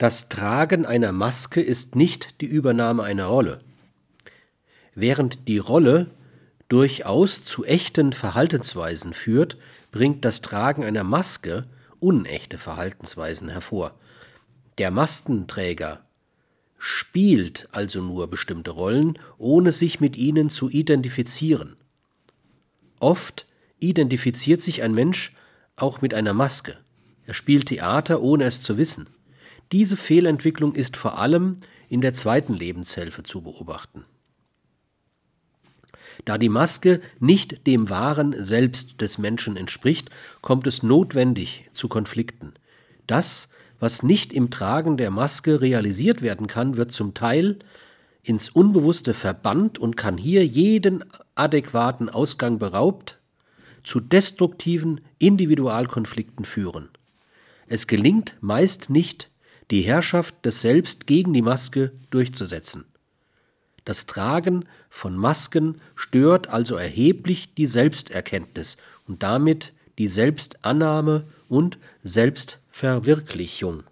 Das Tragen einer Maske ist nicht die Übernahme einer Rolle. Während die Rolle durchaus zu echten Verhaltensweisen führt, bringt das Tragen einer Maske unechte Verhaltensweisen hervor. Der Mastenträger spielt also nur bestimmte Rollen, ohne sich mit ihnen zu identifizieren. Oft identifiziert sich ein Mensch auch mit einer Maske. Er spielt Theater, ohne es zu wissen. Diese Fehlentwicklung ist vor allem in der zweiten Lebenshälfte zu beobachten. Da die Maske nicht dem wahren Selbst des Menschen entspricht, kommt es notwendig zu Konflikten. Das, was nicht im Tragen der Maske realisiert werden kann, wird zum Teil ins Unbewusste verbannt und kann hier jeden adäquaten Ausgang beraubt, zu destruktiven Individualkonflikten führen. Es gelingt meist nicht, die Herrschaft des Selbst gegen die Maske durchzusetzen. Das Tragen von Masken stört also erheblich die Selbsterkenntnis und damit die Selbstannahme und Selbstverwirklichung.